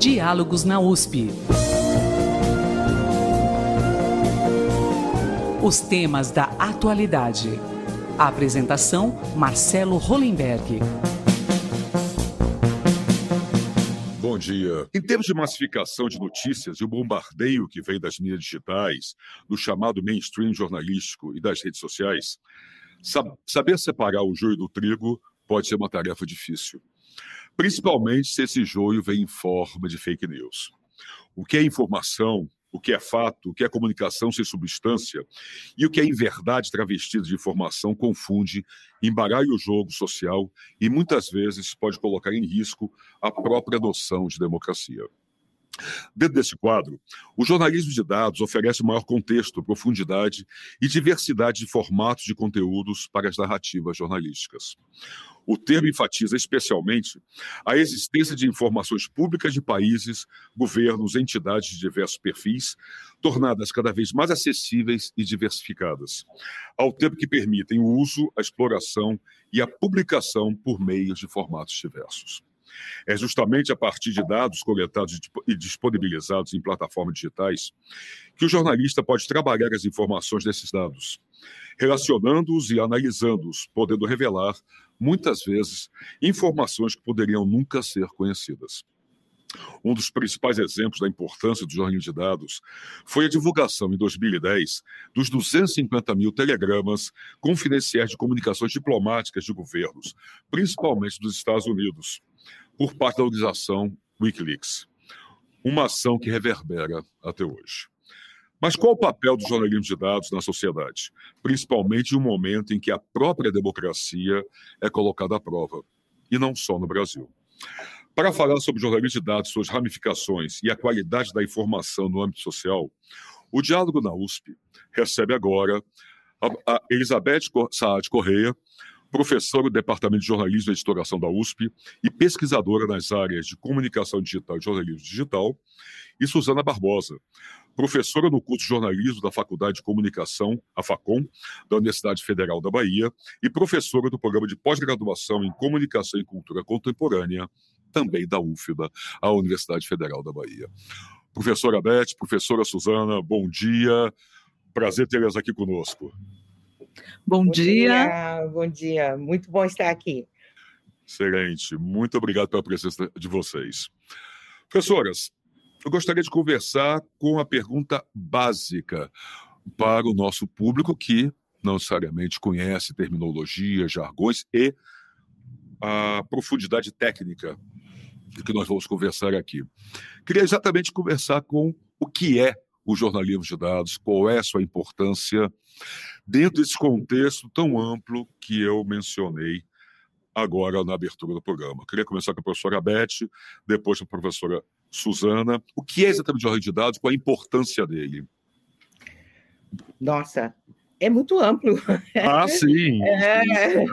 Diálogos na USP. Os temas da atualidade. A apresentação: Marcelo Hollenberg. Bom dia. Em termos de massificação de notícias e o bombardeio que vem das mídias digitais, do chamado mainstream jornalístico e das redes sociais, saber separar o joio do trigo pode ser uma tarefa difícil principalmente se esse joio vem em forma de fake news. O que é informação, o que é fato, o que é comunicação sem substância e o que é em verdade travestido de informação confunde, embaralha o jogo social e muitas vezes pode colocar em risco a própria noção de democracia. Dentro desse quadro, o jornalismo de dados oferece maior contexto, profundidade e diversidade de formatos de conteúdos para as narrativas jornalísticas. O termo enfatiza especialmente a existência de informações públicas de países, governos, entidades de diversos perfis, tornadas cada vez mais acessíveis e diversificadas, ao tempo que permitem o uso, a exploração e a publicação por meios de formatos diversos. É justamente a partir de dados coletados e disponibilizados em plataformas digitais que o jornalista pode trabalhar as informações desses dados, relacionando-os e analisando-os, podendo revelar, muitas vezes, informações que poderiam nunca ser conhecidas. Um dos principais exemplos da importância do jornalismo de dados foi a divulgação, em 2010, dos 250 mil telegramas confidenciais de comunicações diplomáticas de governos, principalmente dos Estados Unidos, por parte da organização Wikileaks. Uma ação que reverbera até hoje. Mas qual o papel do jornalismo de dados na sociedade? Principalmente em um momento em que a própria democracia é colocada à prova, e não só no Brasil. Para falar sobre jornalismo de dados, suas ramificações e a qualidade da informação no âmbito social, o Diálogo na USP recebe agora a Elizabeth Saad Correia, professora do Departamento de Jornalismo e Editoração da USP e pesquisadora nas áreas de comunicação digital e jornalismo digital, e Suzana Barbosa, professora no curso de jornalismo da Faculdade de Comunicação, a FACOM, da Universidade Federal da Bahia, e professora do programa de pós-graduação em Comunicação e Cultura Contemporânea, também da UFBA, a Universidade Federal da Bahia. Professora Beth, professora Suzana, bom dia. Prazer tê-las aqui conosco. Bom, bom dia. dia. Bom dia, muito bom estar aqui. Excelente, muito obrigado pela presença de vocês. Professoras, eu gostaria de conversar com a pergunta básica para o nosso público que não necessariamente conhece terminologia, jargões e a profundidade técnica que nós vamos conversar aqui. Queria exatamente conversar com o que é o jornalismo de dados, qual é a sua importância dentro desse contexto tão amplo que eu mencionei agora na abertura do programa. Queria começar com a professora Beth, depois com a professora Suzana. O que é exatamente o jornalismo de dados, qual a importância dele? Nossa, é muito amplo. Ah, sim. É.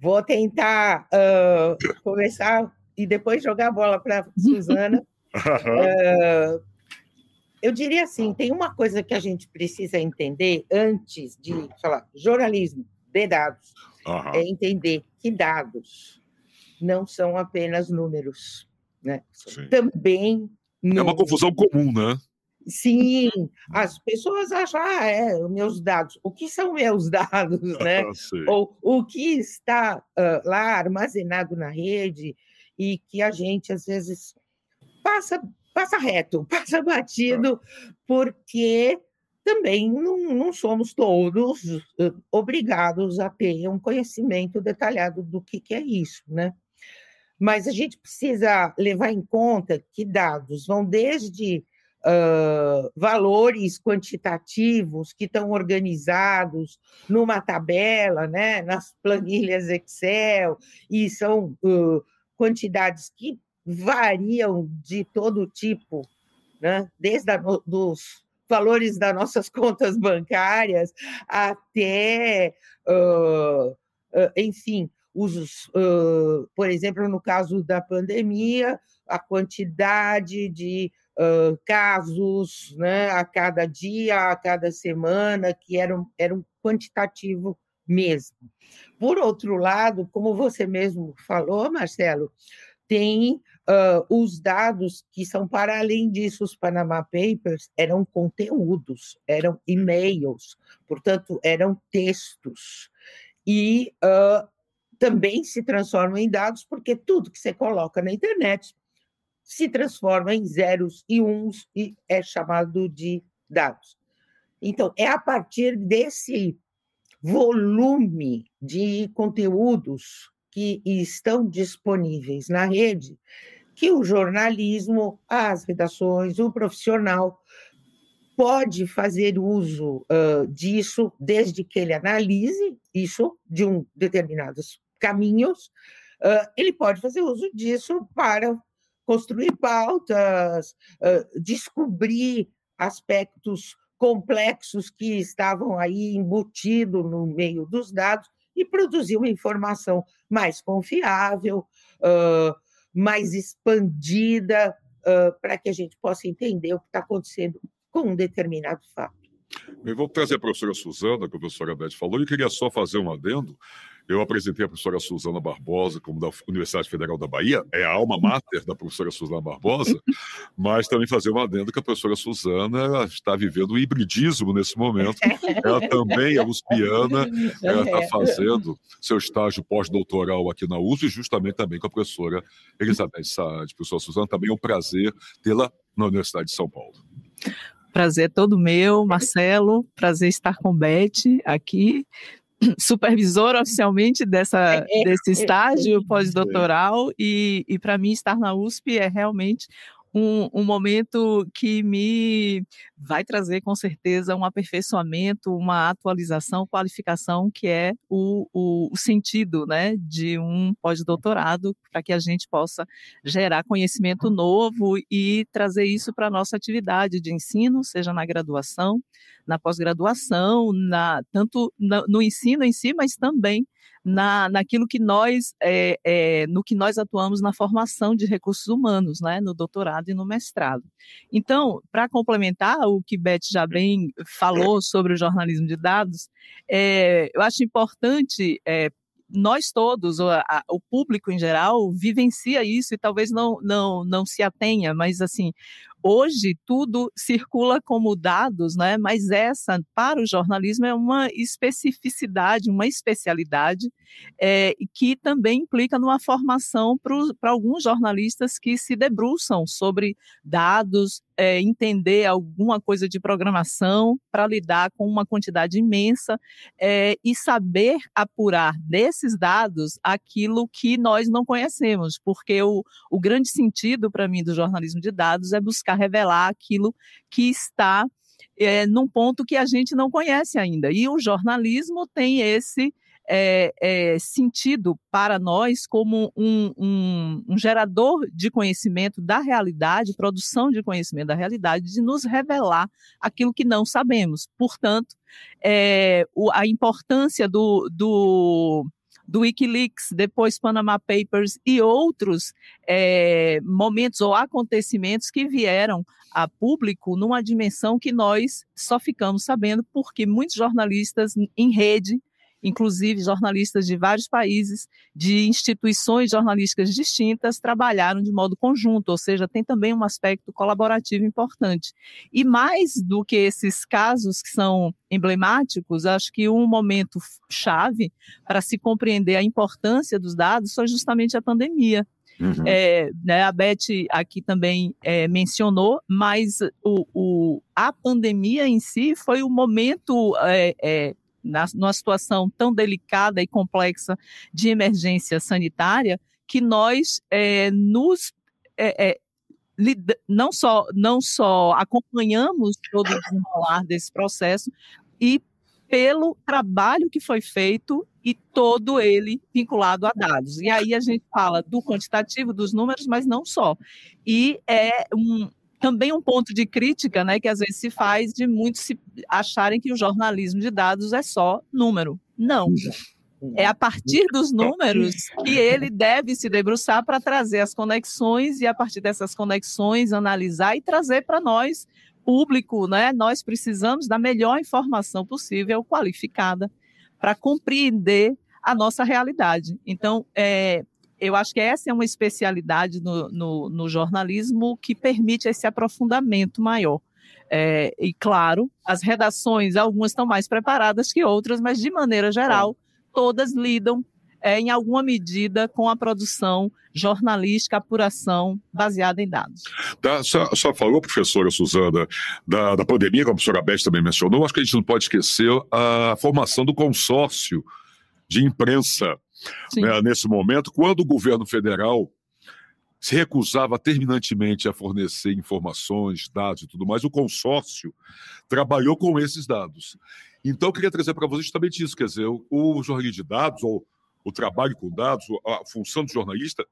Vou tentar uh, começar e depois jogar a bola para a Suzana. uh, eu diria assim, tem uma coisa que a gente precisa entender antes de falar jornalismo de dados, uhum. é entender que dados não são apenas números, né? Também é uma confusão comum, né? Sim, as pessoas acham, ah, é, meus dados. O que são meus dados, né? Ou o que está uh, lá armazenado na rede e que a gente, às vezes, passa passa reto, passa batido, porque também não, não somos todos obrigados a ter um conhecimento detalhado do que, que é isso, né? Mas a gente precisa levar em conta que dados vão desde uh, valores quantitativos que estão organizados numa tabela, né, nas planilhas Excel, e são uh, quantidades que variam de todo tipo, né? desde a, dos valores das nossas contas bancárias até, uh, enfim, os, uh, por exemplo, no caso da pandemia, a quantidade de casos né, a cada dia, a cada semana, que era um, era um quantitativo mesmo. Por outro lado, como você mesmo falou, Marcelo, tem uh, os dados que são para além disso, os Panama Papers eram conteúdos, eram e-mails, portanto, eram textos. E uh, também se transformam em dados, porque tudo que você coloca na internet se transforma em zeros e uns e é chamado de dados. Então, é a partir desse volume de conteúdos que estão disponíveis na rede que o jornalismo, as redações, o profissional pode fazer uso uh, disso desde que ele analise isso de um determinados caminhos, uh, ele pode fazer uso disso para construir pautas, uh, descobrir aspectos complexos que estavam aí embutidos no meio dos dados e produzir uma informação mais confiável, uh, mais expandida, uh, para que a gente possa entender o que está acontecendo com um determinado fato. Eu vou trazer a professora Suzana, que a professora Beth falou, e queria só fazer um adendo. Eu apresentei a professora Suzana Barbosa, como da Universidade Federal da Bahia, é a alma mater da professora Suzana Barbosa, mas também fazer um adendo que a professora Suzana está vivendo o hibridismo nesse momento. Ela também é uspiana, ela está é. fazendo seu estágio pós-doutoral aqui na USP, justamente também com a professora Elizabeth Saad. Professora Suzana, também é um prazer tê-la na Universidade de São Paulo. Prazer é todo meu, Marcelo. Prazer estar com Beth aqui, supervisora oficialmente dessa, é, é, desse estágio pós-doutoral. E, e para mim, estar na USP é realmente um, um, momento que me vai trazer com certeza um aperfeiçoamento, uma atualização, qualificação, que é o, o, o sentido né, de um pós-doutorado, para que a gente possa gerar conhecimento novo e trazer isso para a nossa atividade de ensino, seja na graduação, na pós-graduação, na, tanto na, no ensino em si, mas também na, naquilo que nós, é, é, no que nós atuamos na formação de recursos humanos, né, no doutorado e no mestrado. Então, para complementar o que Beth já bem falou sobre o jornalismo de dados, é, eu acho importante nós todos, o, a, o, público em geral, vivencia isso e talvez não, não, não se atenha, mas assim, Hoje tudo circula como dados, né? mas essa, para o jornalismo, é uma especificidade, uma especialidade, é, que também implica numa formação para alguns jornalistas que se debruçam sobre dados, é, entender alguma coisa de programação para lidar com uma quantidade imensa é, e saber apurar desses dados aquilo que nós não conhecemos, porque o, o grande sentido para mim do jornalismo de dados é buscar revelar aquilo que está é, num ponto que a gente não conhece ainda. E o jornalismo tem esse é, é, sentido para nós como um, um, um, gerador de conhecimento da realidade, produção de conhecimento da realidade, de nos revelar aquilo que não sabemos. Portanto, o, a importância do, do do Wikileaks, depois Panama Papers e outros é, momentos ou acontecimentos que vieram a público numa dimensão que nós só ficamos sabendo porque muitos jornalistas em rede inclusive jornalistas de vários países, de instituições jornalísticas distintas, trabalharam de modo conjunto, ou seja, tem também um aspecto colaborativo importante. E mais do que esses casos que são emblemáticos, acho que um momento chave para se compreender a importância dos dados foi justamente a pandemia. Uhum. É, né, a Beth aqui também é, mencionou, mas o, o, a pandemia em si foi o momento é, é na, numa situação tão delicada e complexa de emergência sanitária, que nós é, nos é, é, não só não só acompanhamos todo o desenrolar desse processo e pelo trabalho que foi feito e todo ele vinculado a dados. E aí a gente fala do quantitativo, dos números, mas não só. E é um, também um ponto de crítica, né, que às vezes se faz de muitos se acharem que o jornalismo de dados é só número. Não. É a partir dos números que ele deve se debruçar para trazer as conexões e a partir dessas conexões analisar e trazer para nós público, né? Nós precisamos da melhor informação possível, qualificada, para compreender a nossa realidade. Então, é, eu acho que essa é uma especialidade no, no, no jornalismo que permite esse aprofundamento maior. É, e claro, as redações, algumas estão mais preparadas que outras, mas de maneira geral, todas lidam é, em alguma medida com a produção jornalística, apuração baseada em dados. Tá, só, só, falou, professora Suzana, da, da pandemia, como a professora Beth também mencionou, acho que a gente não pode esquecer a formação do consórcio de imprensa né, nesse momento, quando o governo federal se recusava terminantemente a fornecer informações, dados e tudo mais, o consórcio trabalhou com esses dados. Então, eu queria trazer para vocês justamente isso, quer dizer, o, o jornalismo de dados, ou o trabalho com dados, a função do jornalista,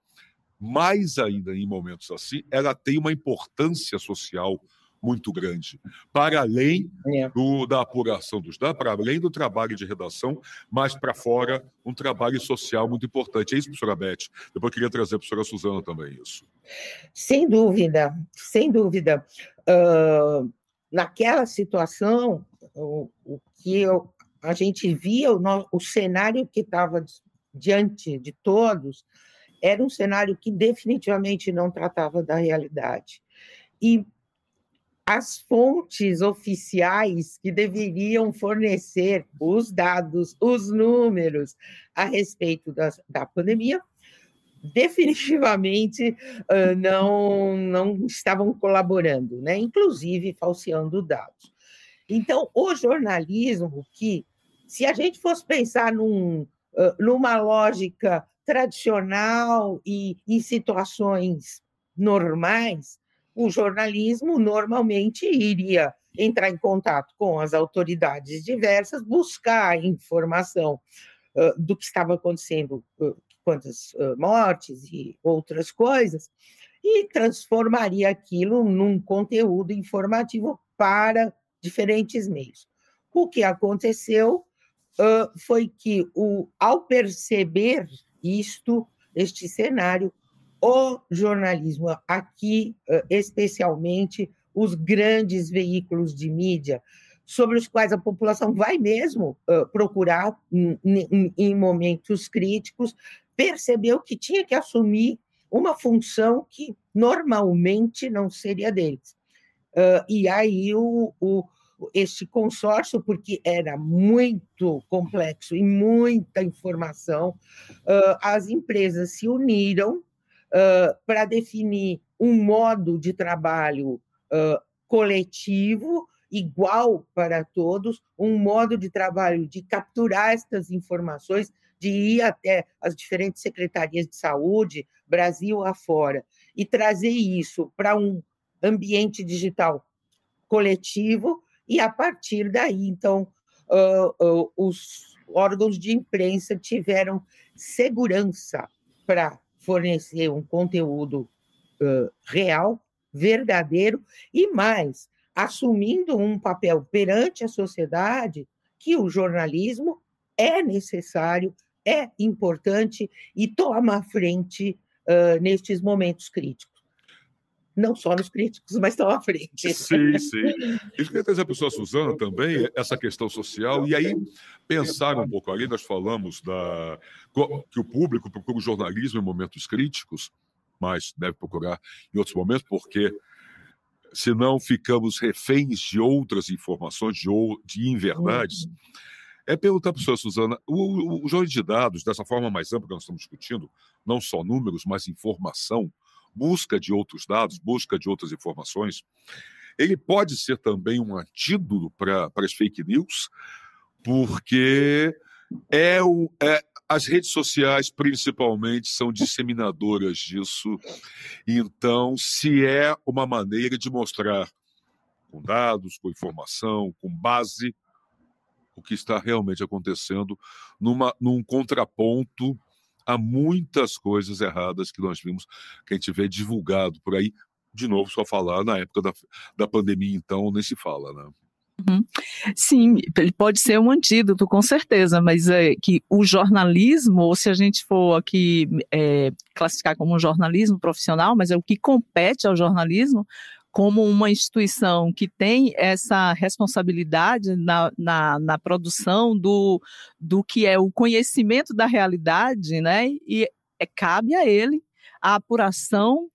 mais ainda em momentos assim, ela tem uma importância social muito grande, para além é. do, da apuração dos dados, para além do trabalho de redação, mas para fora, um trabalho social muito importante. É isso, professora Beth? Depois eu queria trazer a professora Suzana também isso. Sem dúvida, sem dúvida. Uh, naquela situação, o, o que eu, a gente via, o, o cenário que estava diante de todos, era um cenário que definitivamente não tratava da realidade. E as fontes oficiais que deveriam fornecer os dados, os números a respeito da, da pandemia, definitivamente uh, não, não estavam colaborando, né? inclusive falseando dados. Então, o jornalismo, que, se a gente fosse pensar num, uh, numa lógica tradicional e em situações normais, o jornalismo normalmente iria entrar em contato com as autoridades diversas, buscar informação uh, do que estava acontecendo, uh, quantas uh, mortes e outras coisas, e transformaria aquilo num conteúdo informativo para diferentes meios. O que aconteceu foi que, o, ao perceber isto, este cenário, o jornalismo, aqui especialmente os grandes veículos de mídia, sobre os quais a população vai mesmo procurar em, momentos críticos, percebeu que tinha que assumir uma função que normalmente não seria deles. e aí o, o este consórcio, porque era muito complexo e muita informação, as empresas se uniram para definir um modo de trabalho uh, coletivo, igual para todos, um modo de trabalho de capturar estas informações, de ir até as diferentes secretarias de saúde, Brasil afora, e trazer isso para um ambiente digital coletivo, e a partir daí, então, uh, uh, os órgãos de imprensa tiveram segurança para fornecer um conteúdo uh, real, verdadeiro e mais, assumindo um papel perante a sociedade que o jornalismo é necessário, é importante e toma frente uh, nestes momentos críticos não só nos críticos, mas estão à frente. Sim, sim. Eu queria trazer a pessoa Suzana também, essa questão social, e aí pensar um pouco ali, nós falamos da, que o público procura o jornalismo em momentos críticos, mas deve procurar em outros momentos, porque senão ficamos reféns de outras informações, de, de inverdades. Uhum. É perguntar para a pessoa, Suzana, o, o, o de dados, dessa forma mais ampla que nós estamos discutindo, não só números, mas informação, busca de outros dados, busca de outras informações, ele pode ser também um antídoto para as fake news, porque é, o, é as redes sociais, principalmente, são disseminadoras disso. Então, se é uma maneira de mostrar com dados, com informação, com base, o que está realmente acontecendo numa, num contraponto há muitas coisas erradas que nós vimos, que a gente vê divulgado por aí. De novo, só falar na época da, da pandemia, então, nem se fala, né? Uhum. Sim, ele pode ser um antídoto, com certeza, mas é que o jornalismo, ou se a gente for aqui é, classificar como um jornalismo profissional, mas é o que compete ao jornalismo, como uma instituição que tem essa responsabilidade na, na, na, produção do, do que é o conhecimento da realidade, né? E é, cabe a ele a apuração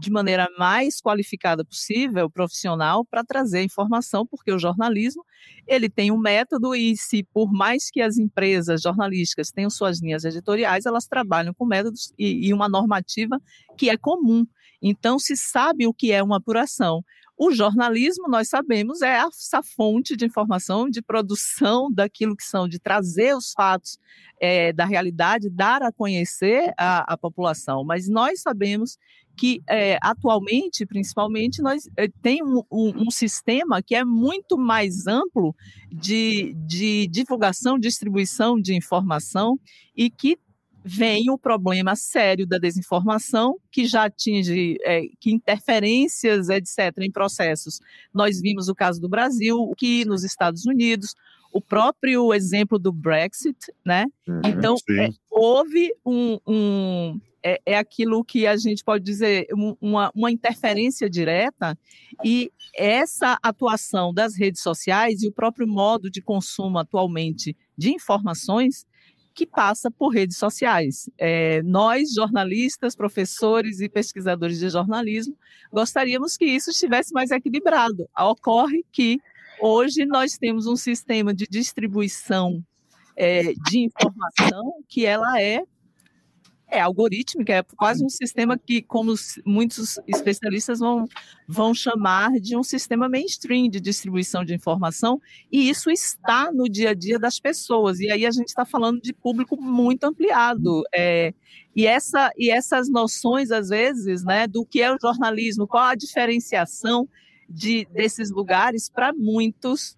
de maneira mais qualificada possível, profissional, para trazer informação, porque o jornalismo ele tem um método e se por mais que as empresas jornalísticas tenham suas linhas editoriais, elas trabalham com métodos e, e uma normativa que é comum. Então se sabe o que é uma apuração. O jornalismo, nós sabemos, é essa fonte de informação, de produção daquilo que são, de trazer os fatos é, da realidade, dar a conhecer a, a população. Mas nós sabemos que é, atualmente, principalmente, nós é, tem um, um, um, sistema que é muito mais amplo de, de divulgação, distribuição de informação e que vem o problema sério da desinformação, que já atinge é, que interferências, etc., em processos. Nós vimos o caso do Brasil, que nos Estados Unidos, o próprio exemplo do Brexit, né? Uhum, então, é, houve um, um é, é, aquilo que a gente pode dizer uma, uma interferência direta e essa atuação das redes sociais e o próprio modo de consumo atualmente de informações que passa por redes sociais. É, nós, jornalistas, professores e pesquisadores de jornalismo, gostaríamos que isso estivesse mais equilibrado. Ocorre que hoje nós temos um sistema de distribuição é, de informação que ela é é algorítmica, é quase um sistema que, como muitos especialistas vão, vão chamar de um sistema mainstream de distribuição de informação, e isso está no dia a dia das pessoas. E aí a gente está falando de público muito ampliado. É, e, essa, e essas noções, às vezes, né, do que é o jornalismo, qual a diferenciação de, desses lugares, para muitos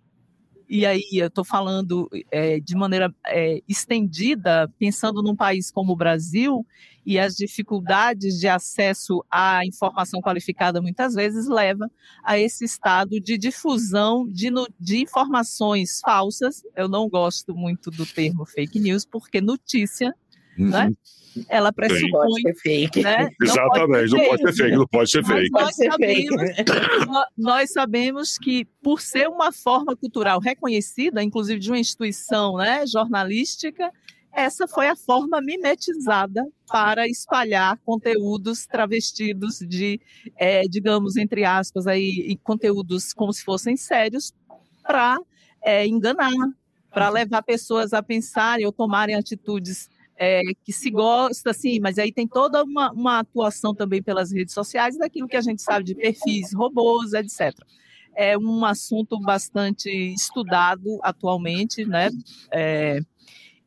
e aí eu estou falando é, de maneira é, estendida, pensando num país como o Brasil, e as dificuldades de acesso à informação qualificada muitas vezes leva a esse estado de difusão de, de informações falsas. Eu não gosto muito do termo fake news, porque notícia uhum. né? ela pressupõe. Pode ser fake. Né? Exatamente, não pode ser fake, não pode ser fake. Nós sabemos, nós sabemos que, por ser uma forma cultural reconhecida, inclusive de uma instituição né, jornalística, essa foi a forma mimetizada para espalhar conteúdos travestidos de, é, digamos, entre aspas, aí, conteúdos como se fossem sérios, para é, enganar, para levar pessoas a pensarem ou tomarem atitudes é, que se gosta, sim, mas aí tem toda uma, uma atuação também pelas redes sociais daquilo que a gente sabe de perfis, robôs, etc. É um assunto bastante estudado atualmente, né? É,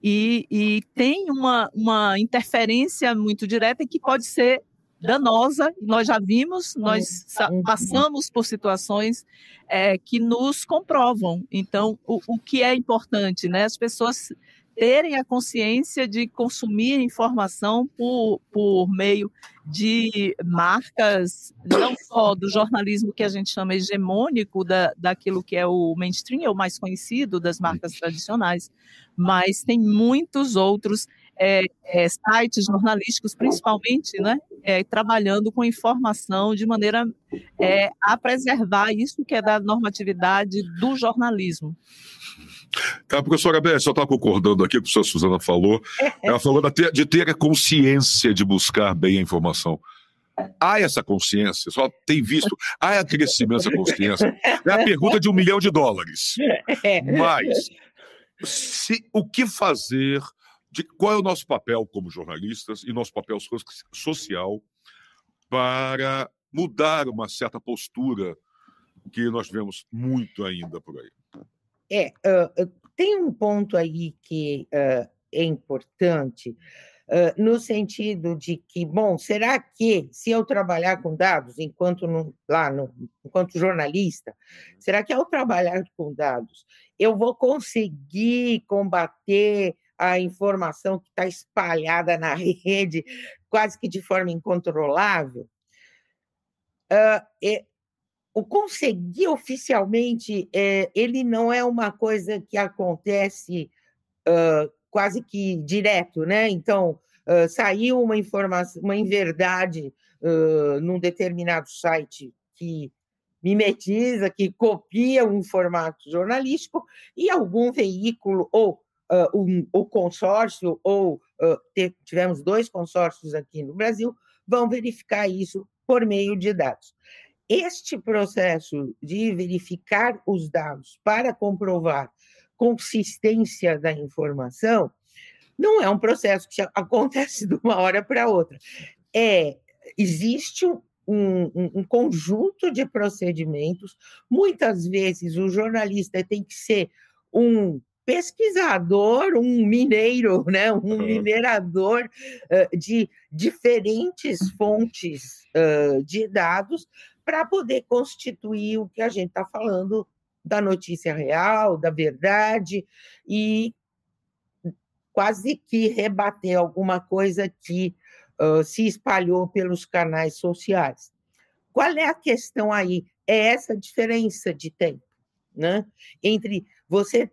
e, e, tem uma, uma interferência muito direta que pode ser danosa. Nós já vimos, nós passamos por situações é, que nos comprovam. Então, o, o que é importante, né? As pessoas terem a consciência de consumir informação por, por meio de marcas, não só do jornalismo que a gente chama hegemônico, da, daquilo que é o mainstream, é o mais conhecido das marcas tradicionais, mas tem muitos outros é, é, sites jornalísticos, principalmente, né, é, trabalhando com informação de maneira é, a preservar isso que é da normatividade do jornalismo. Tá, professora Beth, só está concordando aqui com o que a Suzana falou. Ela falou de ter, a consciência de buscar bem a informação. Há essa consciência, só tem visto, há crescimento dessa consciência. É a pergunta de um milhão de dólares. Mas, se, o que fazer, de, qual é o nosso papel como jornalistas e nosso papel social para mudar uma certa postura que nós vemos muito ainda por aí? É, uh, tem um ponto aí que uh, é importante, uh, no sentido de que, bom, será que se eu trabalhar com dados enquanto no, lá no, enquanto jornalista, será que ao trabalhar com dados eu vou conseguir combater a informação que está espalhada na rede quase que de forma incontrolável? Uh, o conseguir oficialmente, é, ele não é uma coisa que acontece uh, quase que direto, né? Então, uh, saiu uma informação, uma inverdade uh, num determinado site que mimetiza, que copia um formato jornalístico, e algum veículo, ou uh, um, o consórcio, ou uh, tivemos dois consórcios aqui no Brasil, vão verificar isso por meio de dados. Este processo de verificar os dados para comprovar consistência da informação não é um processo que acontece de uma hora para outra. É, existe um, um, um, conjunto de procedimentos. Muitas vezes o jornalista tem que ser um pesquisador, um mineiro, né, um minerador uh, de diferentes fontes uh, de dados para poder constituir o que a gente está falando da notícia real, da verdade, e quase que rebater alguma coisa que uh, se espalhou pelos canais sociais. Qual é a questão aí? É essa diferença de tempo, né? Entre você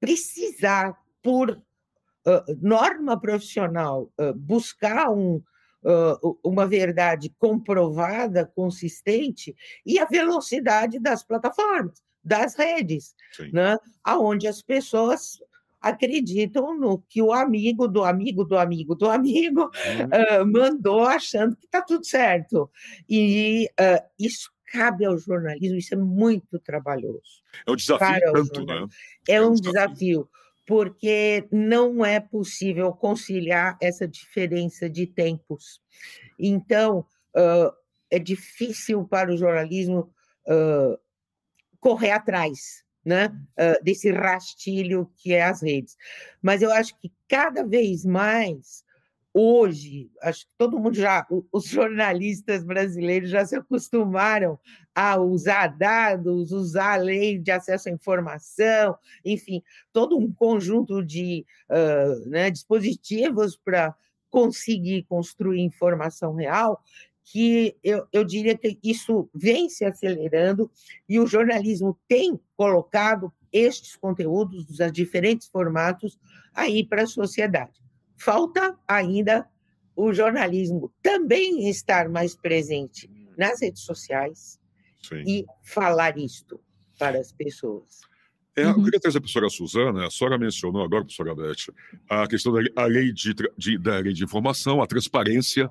precisar, por uh, norma profissional, uh, buscar um, uh, uma verdade comprovada, consistente, e a velocidade das plataformas, das redes, né? onde as pessoas acreditam no que o amigo do amigo do amigo do amigo uhum. mandou achando que está tudo certo. E isso cabe ao jornalismo, isso é muito trabalhoso. É um desafio tanto, né? É, é um desafio. desafio, porque não é possível conciliar essa diferença de tempos. Então, uh, é difícil para o jornalismo uh, correr atrás né, uh, desse rastilho que é as redes. Mas eu acho que cada vez mais hoje, acho que todo mundo já, os jornalistas brasileiros já se acostumaram a usar dados, usar a lei de acesso à informação, enfim, todo um conjunto de uh, né, dispositivos para conseguir construir informação real, que eu, eu diria que isso vem se acelerando e o jornalismo tem colocado estes conteúdos, dos diferentes formatos, aí para a sociedade. Falta ainda o jornalismo também estar mais presente nas redes sociais Sim. e falar isto para as pessoas. É, eu uhum. queria trazer a professora Suzana, a senhora mencionou agora, professora Beth, a questão da a lei de, de, da lei de informação, a transparência,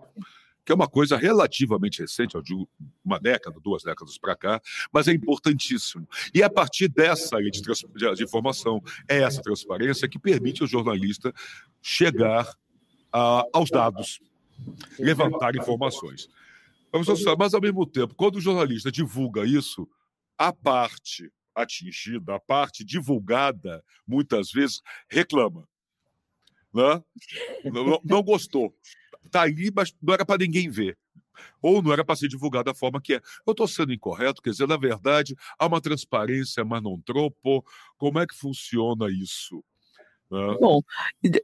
que é uma coisa relativamente recente, de uma década, duas décadas para cá, mas é importantíssimo. E é a partir dessa lei de, de, informação, é essa transparência que permite ao jornalista chegar a, aos dados, levantar informações. Mas, ao mesmo tempo, quando o jornalista divulga isso, a parte atingida, a parte divulgada, muitas vezes reclama. Né? Não, não gostou está ali, mas não era para ninguém ver. Ou não era para ser divulgado da forma que é. Eu estou sendo incorreto, quer dizer, na verdade, há uma transparência, mas não tropo. Como é que funciona isso? Bom,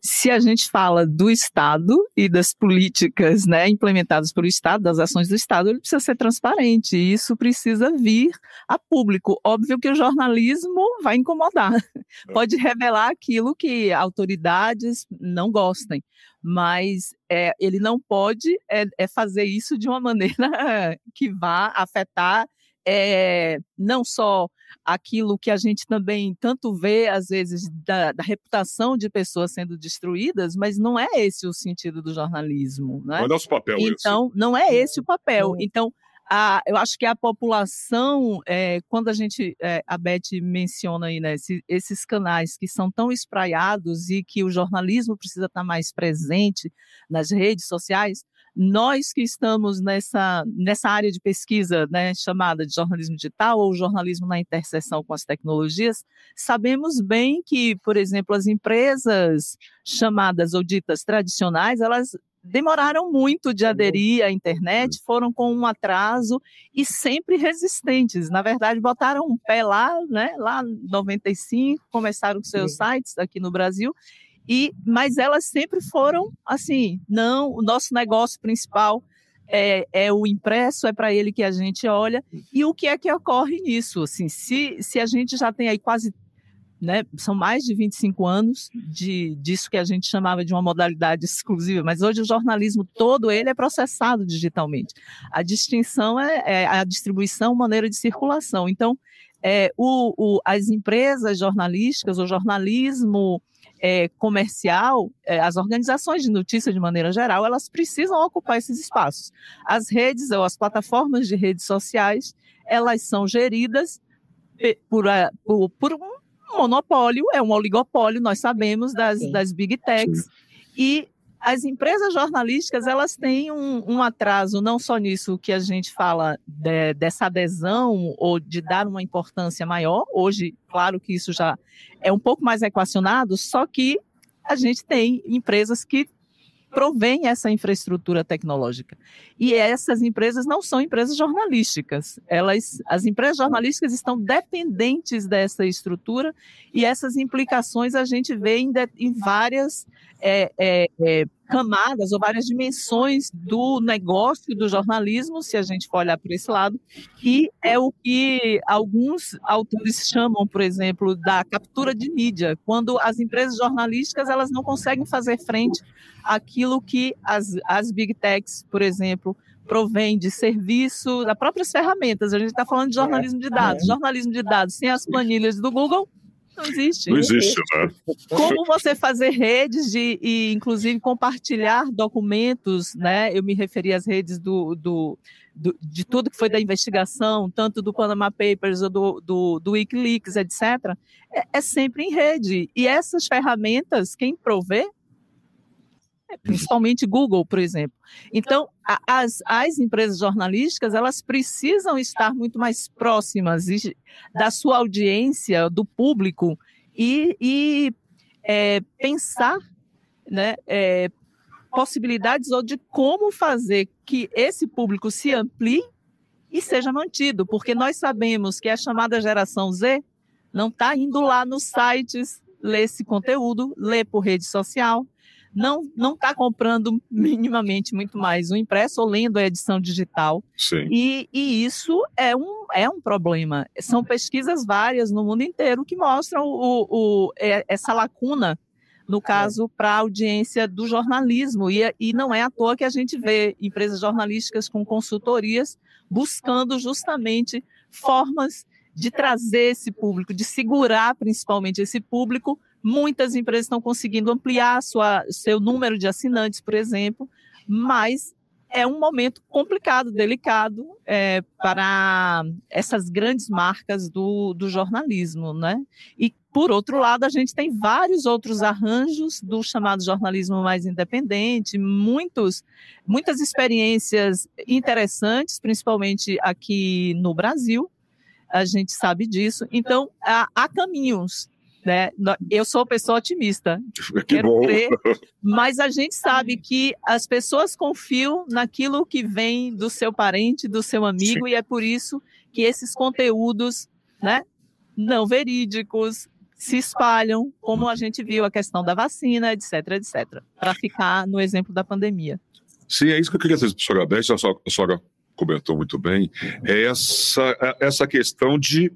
se a gente fala do Estado e das políticas né, implementadas pelo Estado, das ações do Estado, ele precisa ser transparente e isso precisa vir a público. Óbvio que o jornalismo vai incomodar, é. pode revelar aquilo que autoridades não gostem, mas é, ele não pode é, é fazer isso de uma maneira que vá afetar é, não só aquilo que a gente também tanto vê, às vezes, da, da, reputação de pessoas sendo destruídas, mas não é esse o sentido do jornalismo. Né? Não é nosso papel Então, esse. não é esse o papel. Então, a, eu acho que a população, é, quando a gente, é, a Beth menciona aí, né, esses, esses canais que são tão espraiados e que o jornalismo precisa estar mais presente nas redes sociais, nós que estamos nessa, nessa área de pesquisa né, chamada de jornalismo digital ou jornalismo na interseção com as tecnologias, sabemos bem que, por exemplo, as empresas chamadas ou ditas tradicionais, elas demoraram muito de aderir à internet, foram com um atraso e sempre resistentes. Na verdade, botaram um pé lá, né, lá em 95, começaram com seus sites aqui no Brasil e, mas elas sempre foram assim, não, o nosso negócio principal é, é o impresso, é para ele que a gente olha. E o que é que ocorre nisso? Assim, se, se a gente já tem aí quase né, são mais de 25 anos de, disso que a gente chamava de uma modalidade exclusiva, mas hoje o jornalismo todo ele é processado digitalmente. A distinção é, é a distribuição, maneira de circulação. Então, é, o, o, as empresas jornalísticas, o jornalismo é, comercial, é, as organizações de notícia de maneira geral, elas precisam ocupar esses espaços. As redes ou as plataformas de redes sociais, elas são geridas por, por, por um monopólio, é um oligopólio, nós sabemos, das, das big techs, e as empresas jornalísticas elas têm um, um, atraso não só nisso que a gente fala de, dessa adesão ou de dar uma importância maior. Hoje, claro que isso já é um pouco mais equacionado, só que a gente tem empresas que provém essa infraestrutura tecnológica. E essas empresas não são empresas jornalísticas. Elas, as empresas jornalísticas estão dependentes dessa estrutura e essas implicações a gente vê em, de, em várias é, é, é, camadas ou várias dimensões do negócio do jornalismo, se a gente for olhar por esse lado, e é o que alguns autores chamam, por exemplo, da captura de mídia, quando as empresas jornalísticas elas não conseguem fazer frente àquilo que as, as big techs, por exemplo, provém de serviço, das próprias ferramentas. A gente está falando de jornalismo de dados. Jornalismo de dados sem as planilhas do Google não existe. Não existe, né? Como você fazer redes de, e, inclusive, compartilhar documentos, né? Eu me referi às redes do, do, do de tudo que foi da investigação, tanto do Panama Papers ou do, do, do Wikileaks, etc. É, é sempre em rede. E essas ferramentas, quem provê principalmente Google, por exemplo. Então, as, as empresas jornalísticas, elas precisam estar muito mais próximas da sua audiência, do público, e, e é, pensar né, é, possibilidades ou de como fazer que esse público se amplie e seja mantido, porque nós sabemos que a chamada geração Z não está indo lá nos sites ler esse conteúdo, ler por rede social, não não está comprando minimamente muito mais o impresso ou lendo a edição digital. Sim. E, e isso é um, é um problema. São pesquisas várias no mundo inteiro que mostram o, o, é, essa lacuna no caso, para a audiência do jornalismo. E, e não é à toa que a gente vê empresas jornalísticas com consultorias buscando justamente formas de trazer esse público, de segurar principalmente esse público Muitas empresas estão conseguindo ampliar sua, seu número de assinantes, por exemplo, mas é um momento complicado, delicado é, para essas grandes marcas do, do jornalismo, né? E por outro lado, a gente tem vários outros arranjos do chamado jornalismo mais independente, muitos, muitas experiências interessantes, principalmente aqui no Brasil. A gente sabe disso. Então, há, há caminhos né? Eu sou pessoa otimista. Que quero bom. Crer, mas a gente sabe que as pessoas confiam naquilo que vem do seu parente, do seu amigo, Sim. e é por isso que esses conteúdos né, não verídicos se espalham, como a gente viu a questão da vacina, etc, etc. Para ficar no exemplo da pandemia. Sim, é isso que eu queria dizer, professora Beth, a senhora comentou muito bem, é essa, é essa questão de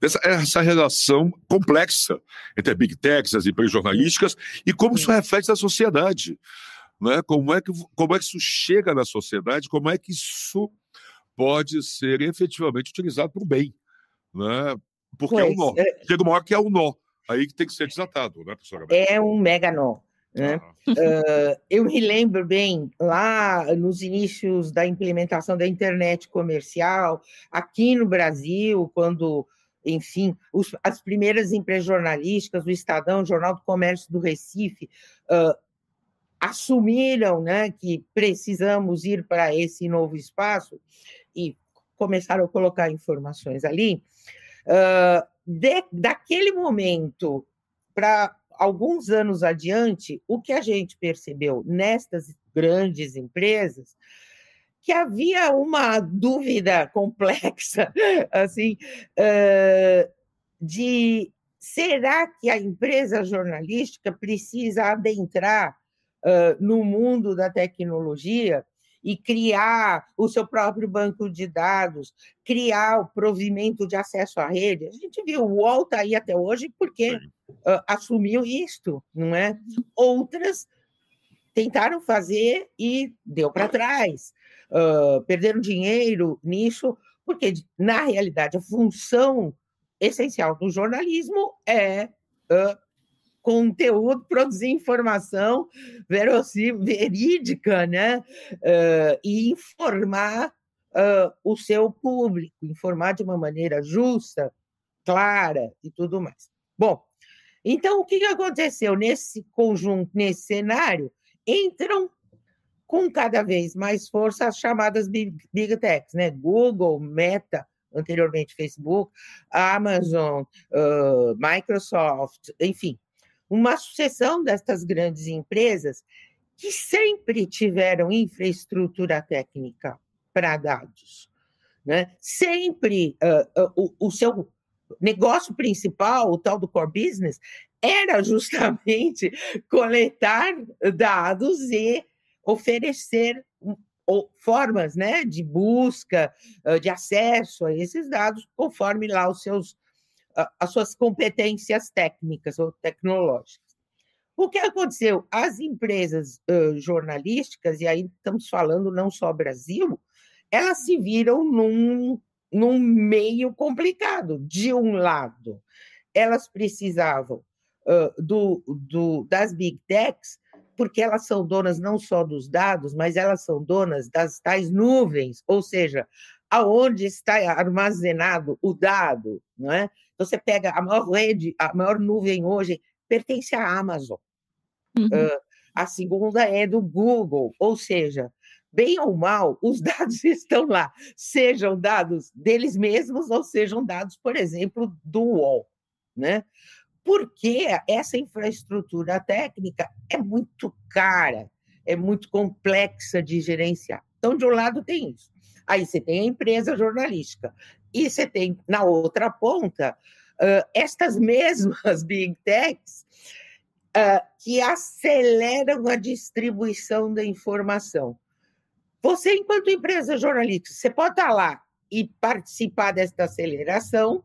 dessa essa relação complexa entre a Big Techs, as empresas jornalísticas, e como isso reflete na sociedade. Né? Como, é que, como é que isso chega na sociedade, como é que isso pode ser efetivamente utilizado para o bem. Né? Porque pois, é um nó. É... Chega uma hora que é um nó. Aí que tem que ser desatado, né, professora? É um mega nó. Né? uh, eu me lembro bem, lá nos inícios da implementação da internet comercial, aqui no Brasil, quando enfim, os, as primeiras empresas jornalísticas, o Estadão, o Jornal do Comércio do Recife, uh, assumiram né, que precisamos ir para esse novo espaço e começaram a colocar informações ali. Uh, de, daquele momento para alguns anos adiante, o que a gente percebeu nestas grandes empresas que havia uma dúvida complexa, assim, de será que a empresa jornalística precisa adentrar no mundo da tecnologia e criar o seu próprio banco de dados, criar o provimento de acesso à rede? A gente viu, o UOL está aí até hoje porque uh, assumiu isto, não é? Outras tentaram fazer e deu para trás uh, perderam dinheiro nisso, porque, na realidade, a função essencial do jornalismo é uh, conteúdo, produzir informação verídica, né? Uh, e informar uh, o seu público, informar de uma maneira justa, clara e tudo mais. Bom, então o que aconteceu nesse conjunto, nesse cenário? Entram com cada vez mais força as chamadas big, big techs, né? Google, Meta, anteriormente Facebook, Amazon, uh, Microsoft, enfim, uma sucessão destas grandes empresas que sempre tiveram infraestrutura técnica para dados. Né? Sempre uh, uh, o, o, seu negócio principal, o tal do core business, era justamente coletar dados e oferecer formas né, de busca, de acesso a esses dados, conforme lá os seus, as suas competências técnicas ou tecnológicas. O que aconteceu? As empresas uh, jornalísticas, e aí estamos falando não só Brasil, elas se viram num, num meio complicado. De um lado, elas precisavam uh, do, do, das big techs porque elas são donas não só dos dados, mas elas são donas das tais nuvens, ou seja, aonde está armazenado o dado, não é? Você pega a maior rede, a maior nuvem hoje pertence à Amazon. Uhum. Uh, a segunda é do Google, ou seja, bem ou mal, os dados estão lá, sejam dados deles mesmos ou sejam dados, por exemplo, do UOL, né? porque essa infraestrutura técnica é muito cara, é muito complexa de gerenciar. Então, de um lado tem isso. Aí você tem a empresa jornalística. E você tem, na outra ponta, uh, estas mesmas big techs uh, que aceleram a distribuição da informação. Você, enquanto empresa jornalística, você pode estar lá e participar desta aceleração,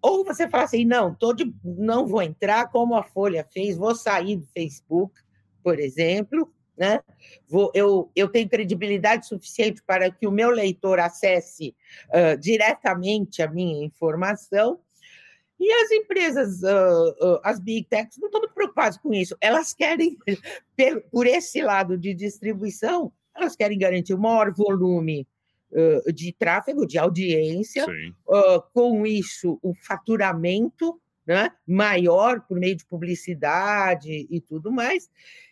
ou você fala assim, não, tô de, não vou entrar como a Folha fez, vou sair do Facebook, por exemplo, né? Vou, eu, eu tenho credibilidade suficiente para que o meu leitor acesse uh, diretamente a minha informação. E as empresas, uh, uh, as big techs, não estão muito preocupadas com isso. Elas querem, por esse lado de distribuição, elas querem garantir o maior volume de tráfego, de audiência, com isso o faturamento né, maior por meio de publicidade e tudo mais.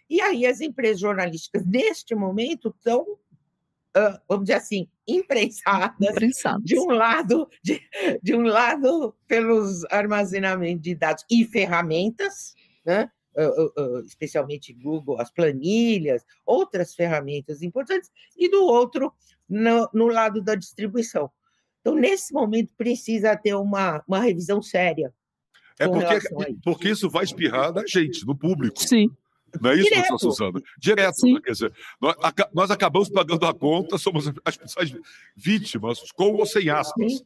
E aí as empresas jornalísticas, neste momento, estão, uh, vamos dizer assim, imprensadas, imprensadas. de um lado, de, de um lado pelos armazenamentos de dados e ferramentas, né? Uh, uh, especialmente Google, as planilhas, outras ferramentas importantes, e do outro, no, no lado da distribuição. Então, nesse momento, precisa ter uma, uma revisão séria. É porque, porque isso vai espirrar na gente, no público. Sim. Não é isso, Direto. professor Suzano? Direto. Sim. Quer dizer, nós, nós, acabamos pagando a conta, somos as pessoas vítimas, com ou sem aspas.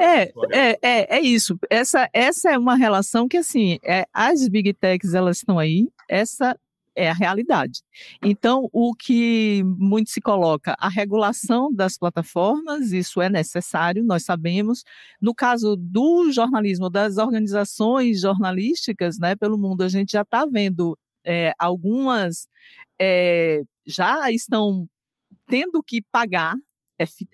É, é, é, é isso. Essa, essa é uma relação que, assim, é, as big techs, elas estão aí, essa é a realidade. Então, o que muito se coloca, a regulação das plataformas, isso é necessário, nós sabemos. No caso do jornalismo, das organizações jornalísticas, né, pelo mundo, a gente já está vendo é, algumas é, já estão tendo que pagar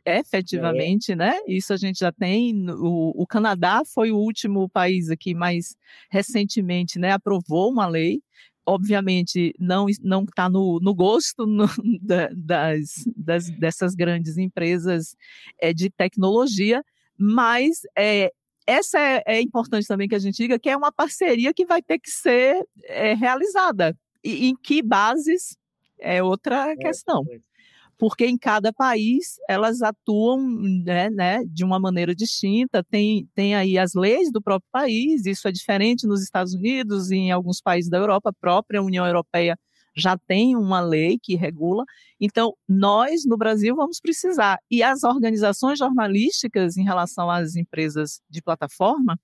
efetivamente, é. né? Isso a gente já tem. O, o, Canadá foi o último país aqui mais recentemente, né? Aprovou uma lei obviamente não não está no, no gosto no, da, das, das, dessas grandes empresas é, de tecnologia, mas é, essa é, é, importante também que a gente diga que é uma parceria que vai ter que ser é, realizada. E em que bases é outra é, questão porque em cada país elas atuam né, né, de uma maneira distinta, tem, tem aí as leis do próprio país, isso é diferente nos Estados Unidos e em alguns países da Europa, a própria União Europeia já tem uma lei que regula. Então, nós no Brasil vamos precisar. E as organizações jornalísticas, em relação às empresas de plataforma,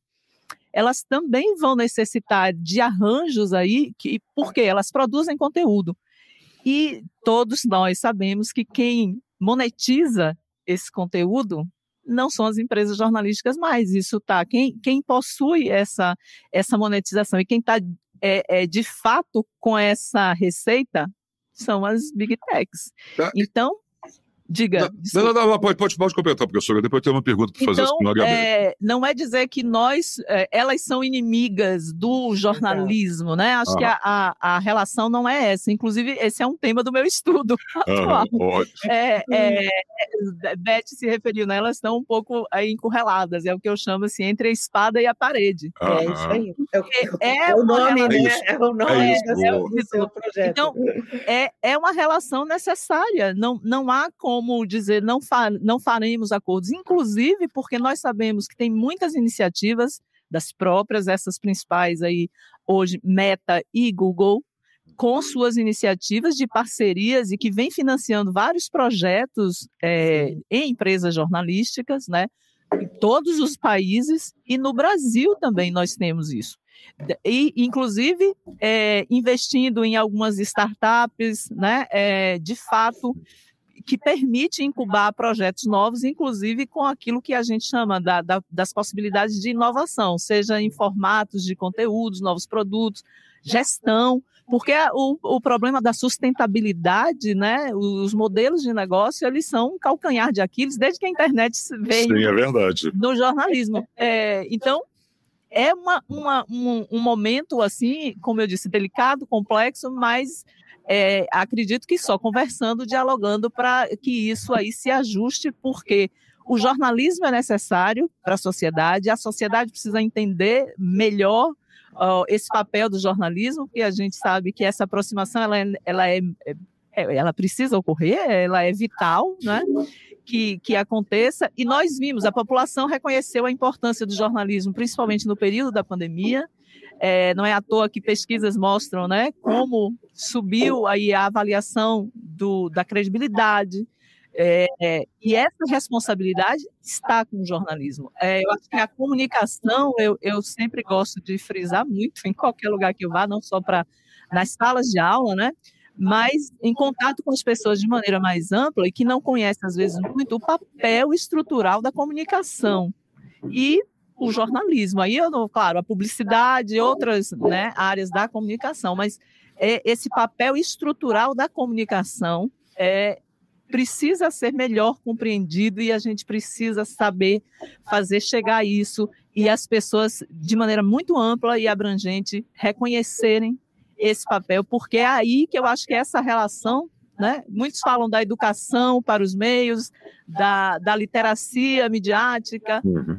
elas também vão necessitar de arranjos aí, que, porque elas produzem conteúdo. E todos nós sabemos que quem monetiza esse conteúdo não são as empresas jornalísticas mais. Isso tá. Quem, quem possui essa, essa monetização e quem está é, é, de fato, com essa receita, são as big techs. Tá. Então, Diga. Não, não, não, não, pode, pode, pode completar, professora. Depois tem uma pergunta para fazer. Então, é, não é dizer que nós, é, elas são inimigas do jornalismo, né? Acho ah. que a, a, a, relação não é essa. Inclusive, esse é um tema do meu estudo atual. Ah, é, é, Beth se referiu, né? Elas estão um pouco aí, encurraladas. É o que eu chamo assim, entre a espada e a parede. Ah, é isso aí. É, é, o nome, né? É o nome do seu projeto. Então, é, é uma relação necessária. Não, não há como como dizer não, fa não faremos acordos, inclusive porque nós sabemos que tem muitas iniciativas das próprias, essas principais aí hoje, Meta e Google, com suas iniciativas de parcerias e que vem financiando vários projetos é, em empresas jornalísticas, né? Em todos os países e no Brasil também nós temos isso. E, inclusive, é, investindo em algumas startups, né? É, de fato, que permite incubar projetos novos, inclusive com aquilo que a gente chama da, da, das possibilidades de inovação, seja em formatos de conteúdos, novos produtos, gestão, porque o, o problema da sustentabilidade, né, os modelos de negócio, eles são um calcanhar de Aquiles desde que a internet veio Sim, é verdade. no jornalismo. É, então, é uma, uma, um, um momento, assim, como eu disse, delicado, complexo, mas é, acredito que só conversando, dialogando para que isso aí se ajuste, porque o jornalismo é necessário para a sociedade, a sociedade precisa entender melhor uh, esse papel do jornalismo, porque a gente sabe que essa aproximação ela, é, ela, é, é, ela precisa ocorrer, ela é vital, né? Que, que aconteça, e nós vimos, a população reconheceu a importância do jornalismo, principalmente no período da pandemia, é, não é à toa que pesquisas mostram né, como subiu aí a avaliação do, da credibilidade. É, é, e essa responsabilidade está com o jornalismo. É, eu acho que a comunicação, eu, eu sempre gosto de frisar muito em qualquer lugar que eu vá, não só para nas salas de aula, né? mas em contato com as pessoas de maneira mais ampla e que não conhecem, às vezes, muito o papel estrutural da comunicação. E o jornalismo. Aí, eu, claro, a publicidade, outras né, áreas da comunicação, mas é, esse papel estrutural da comunicação é, precisa ser melhor compreendido e a gente precisa saber fazer chegar isso e as pessoas, de maneira muito ampla e abrangente, reconhecerem esse papel, porque é aí que eu acho que essa relação né? Muitos falam da educação para os meios, da, da literacia midiática. Uhum.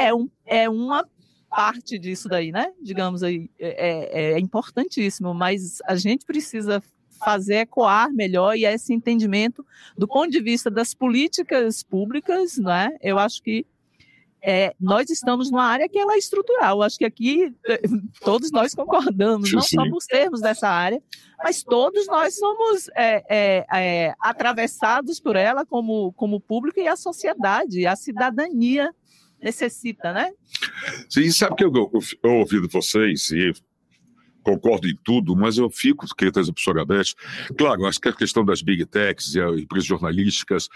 É, é, um, é uma parte disso daí, né? Digamos aí, é, é, é importantíssimo, mas a gente precisa fazer ecoar melhor e esse entendimento do ponto de vista das políticas públicas, né? Eu acho que é, nós estamos numa área que ela é estrutural. Acho que aqui é, todos nós concordamos, não só por sermos dessa área, mas todos nós somos é, é, é, atravessados por ela como, como público e a sociedade, a cidadania necessita, né? Sim, sabe que eu, eu, eu ouvi de vocês e concordo em tudo, mas eu fico, queria trazer a professora Beth, claro, acho que a questão das big techs e as empresas jornalísticas,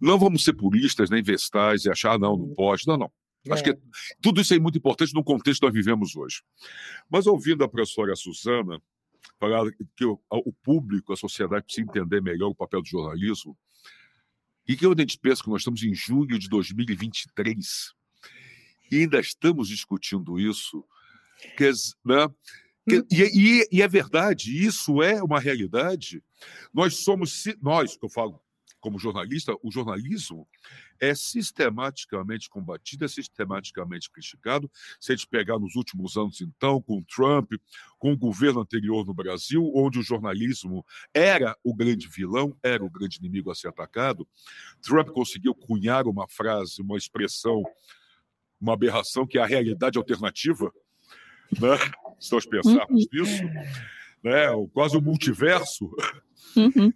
não vamos ser puristas nem vestais e achar, ah, não, não pode, não, não. É. Acho que tudo isso é muito importante no contexto que nós vivemos hoje. Mas ouvindo a professora Suzana falar que o, o público, a sociedade precisa entender melhor o papel do jornalismo, e que a gente pensa que nós estamos em julho de 2023 e ainda estamos discutindo isso, que, né? Que, e, e, e, é verdade, isso é uma realidade. Nós somos, nós, que eu falo como jornalista, o jornalismo é sistematicamente combatido, é sistematicamente criticado. Se a gente pegar nos últimos anos, então, com Trump, com o governo anterior no Brasil, onde o jornalismo era o grande vilão, era o grande inimigo a ser atacado, Trump conseguiu cunhar uma frase, uma expressão, uma aberração que é a realidade alternativa, né? se nós pensarmos uhum. nisso, né? quase o um multiverso. Uhum.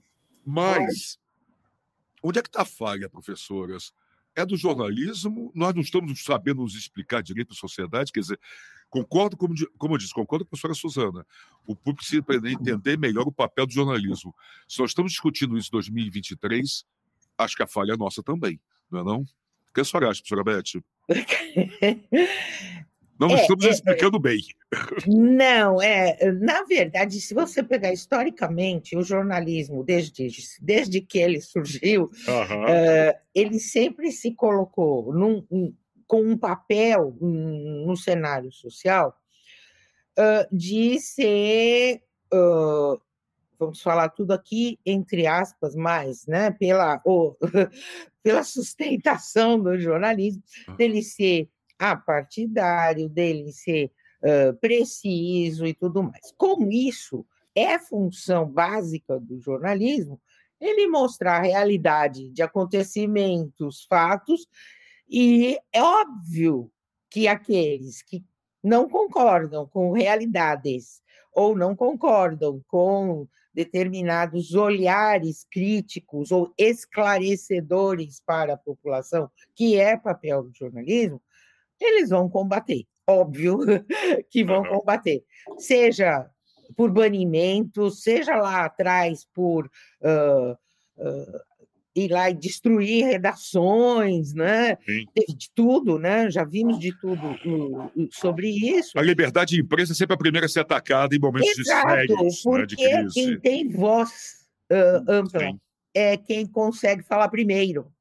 Mas Onde é que está a falha, professoras? É do jornalismo? Nós não estamos sabendo nos explicar direito à sociedade? Quer dizer, concordo, como, como eu disse, concordo com a professora Suzana. O público precisa entender melhor o papel do jornalismo. Se nós estamos discutindo isso em 2023, acho que a falha é nossa também, não é não? O que a senhora acha, professora Beth? Não é, estamos é, explicando é, bem. Não, é. Na verdade, se você pegar historicamente o jornalismo, desde, desde que ele surgiu, uhum. uh, ele sempre se colocou num, um, com um papel um, no cenário social uh, de ser. Uh, vamos falar tudo aqui entre aspas, mais, né, pela, oh, pela sustentação do jornalismo, dele ser apartidário, dele ser uh, preciso e tudo mais. Com isso, é função básica do jornalismo ele mostrar a realidade de acontecimentos, fatos, e é óbvio que aqueles que não concordam com realidades ou não concordam com determinados olhares críticos ou esclarecedores para a população, que é papel do jornalismo, eles vão combater. Óbvio que vão combater. Seja por banimento, seja lá atrás por uh, uh, ir lá e destruir redações, né? Teve de tudo, né? Já vimos de tudo uh, sobre isso. A liberdade de imprensa é sempre a primeira a ser atacada em momentos Exato, de sérios, porque né, de quem tem voz ampla Sim. é quem consegue falar primeiro.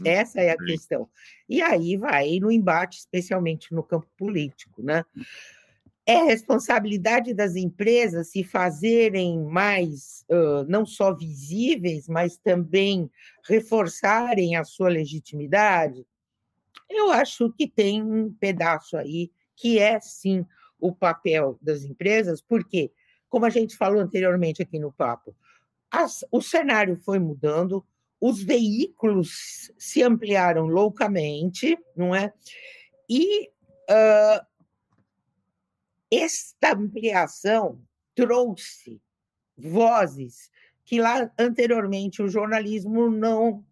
Hum, Essa é a questão. E aí vai no embate, especialmente no campo político, né? É responsabilidade das empresas se fazerem mais, uh, não só visíveis, mas também reforçarem a sua legitimidade? Eu acho que tem um pedaço aí que é, sim, o papel das empresas, porque, como a gente falou anteriormente aqui no papo, as, o cenário foi mudando, os veículos se ampliaram loucamente, não é? E uh, esta ampliação trouxe vozes que lá anteriormente o jornalismo não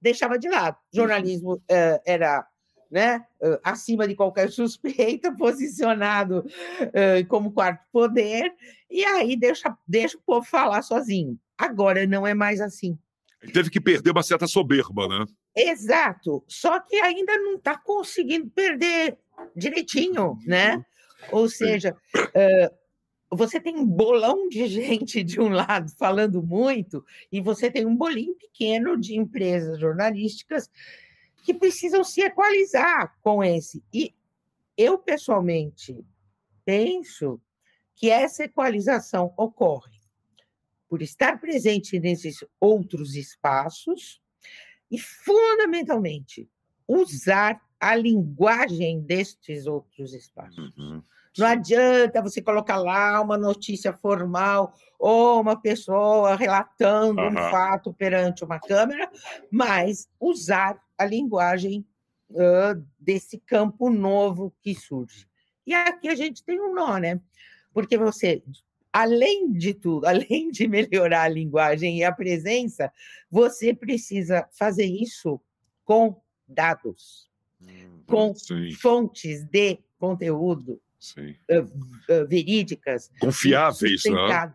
deixava de lado. O jornalismo uh, era né, uh, acima de qualquer suspeita, posicionado uh, como quarto poder, e aí deixa, deixa o povo falar sozinho. Agora não é mais assim. Ele teve que perder uma certa soberba, né? Exato. Só que ainda não está conseguindo perder direitinho, né? Uhum. Ou seja, uh, você tem um bolão de gente de um lado falando muito, e você tem um bolinho pequeno de empresas jornalísticas que precisam se equalizar com esse. E eu, pessoalmente, penso que essa equalização ocorre por estar presente nesses outros espaços e, fundamentalmente, usar a linguagem destes outros espaços. Uhum. Não adianta você colocar lá uma notícia formal ou uma pessoa relatando uhum. um fato perante uma câmera, mas usar a linguagem uh, desse campo novo que surge. E aqui a gente tem um nó, né? Porque você além de tudo, além de melhorar a linguagem e a presença, você precisa fazer isso com dados, hum, com sim. fontes de conteúdo uh, uh, verídicas. Confiáveis, né?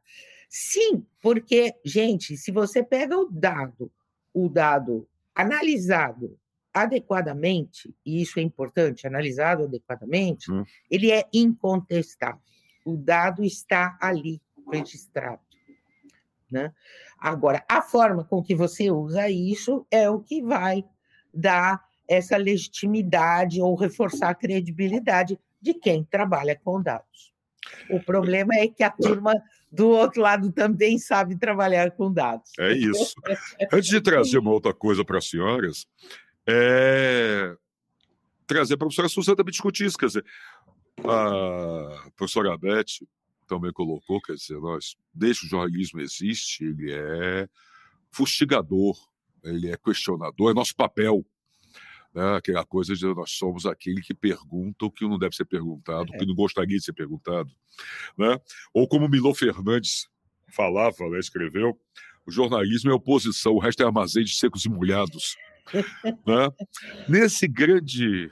Sim, porque, gente, se você pega o dado, o dado analisado adequadamente, e isso é importante, analisado adequadamente, hum. ele é incontestável o dado está ali registrado. Né? Agora, a forma com que você usa isso é o que vai dar essa legitimidade ou reforçar a credibilidade de quem trabalha com dados. O problema é que a turma do outro lado também sabe trabalhar com dados. É isso. Antes de trazer uma outra coisa para as senhoras, é trazer para a professora Suzana também discutir isso. Quer dizer, a professora Beth também colocou, quer dizer, nós, desde que o jornalismo existe, ele é fustigador, ele é questionador, é nosso papel. Né? Aquela coisa de nós somos aquele que pergunta o que não deve ser perguntado, o que é. não gostaria de ser perguntado. Né? Ou como Milô Fernandes falava, né, escreveu, o jornalismo é oposição, o resto é armazém de secos e molhados. né? Nesse grande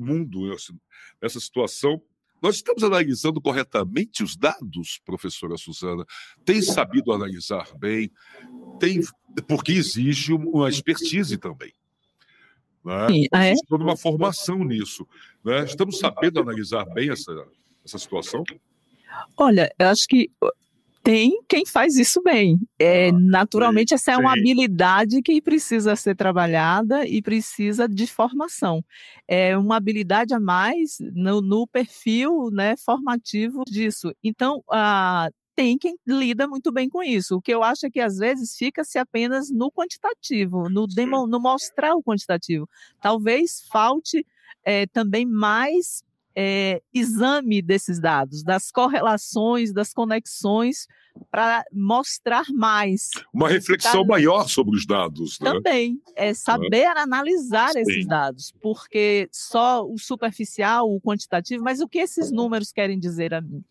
mundo nessa situação. Nós estamos analisando corretamente os dados, professora Suzana? Tem sabido analisar bem? Tem, porque exige uma expertise também. Né? Sim, ah, é? Estou numa formação nisso. Né? Estamos sabendo analisar bem essa, essa situação? Olha, eu acho que tem quem faz isso bem. É, ah, naturalmente, essa é uma habilidade que precisa ser trabalhada e precisa de formação. É uma habilidade a mais no, no perfil né, formativo disso. Então, ah, tem quem lida muito bem com isso. O que eu acho é que às vezes fica-se apenas no quantitativo, no, demo, no mostrar o quantitativo. Talvez falte é, também mais é, exame desses dados, das correlações, das conexões, para mostrar mais. Uma reflexão tá? maior sobre os dados. Né? Também, é saber é. analisar Sim. esses dados, porque só o superficial, o quantitativo, mas o que esses números querem dizer a mim?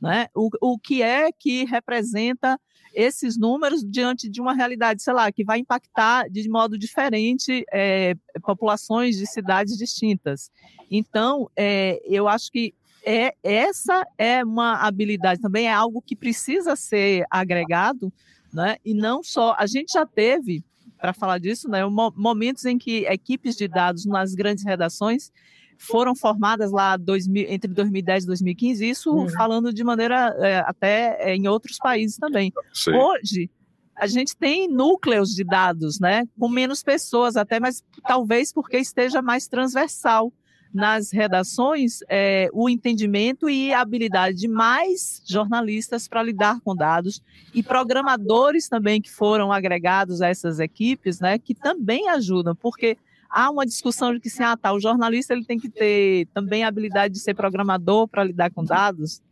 Né? O, o que é que representa esses números diante de uma realidade, sei lá, que vai impactar de modo diferente é, populações de cidades distintas. Então, é, eu acho que é, essa é uma habilidade também, é algo que precisa ser agregado, né? e não só. A gente já teve, para falar disso, né, momentos em que equipes de dados nas grandes redações foram formadas lá 2000, entre 2010 e 2015, isso uhum. falando de maneira é, até é, em outros países também. Sim. Hoje, a gente tem núcleos de dados, né, com menos pessoas até, mas talvez porque esteja mais transversal nas redações é, o entendimento e a habilidade de mais jornalistas para lidar com dados e programadores também que foram agregados a essas equipes, né, que também ajudam, porque há uma discussão de que se ah, tá, o jornalista ele tem que ter também a habilidade de ser programador para lidar com dados.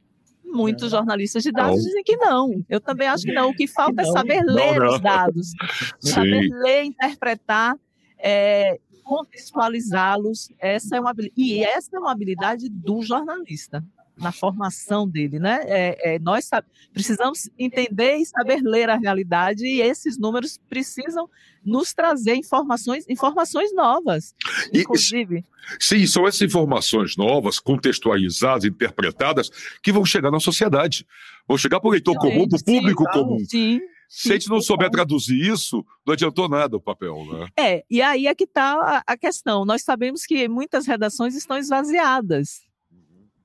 Muitos é. jornalistas de dados não. dizem que não. Eu também acho que não. O que falta é não. é saber ler não, os dados, saber ler, interpretar, é, contextualizá-los. Essa é uma e essa é uma habilidade do jornalista na formação dele, né? É, é, nós precisamos entender e saber ler a realidade e esses números precisam nos trazer informações, informações novas, inclusive. E, sim, são essas informações novas, contextualizadas, interpretadas, que vão chegar na sociedade, vão chegar para o leitor comum, para o público sim, comum. Sim. Se a gente não souber traduzir isso, não adiantou nada o papel, né? É, e aí é que está a questão. Nós sabemos que muitas redações estão esvaziadas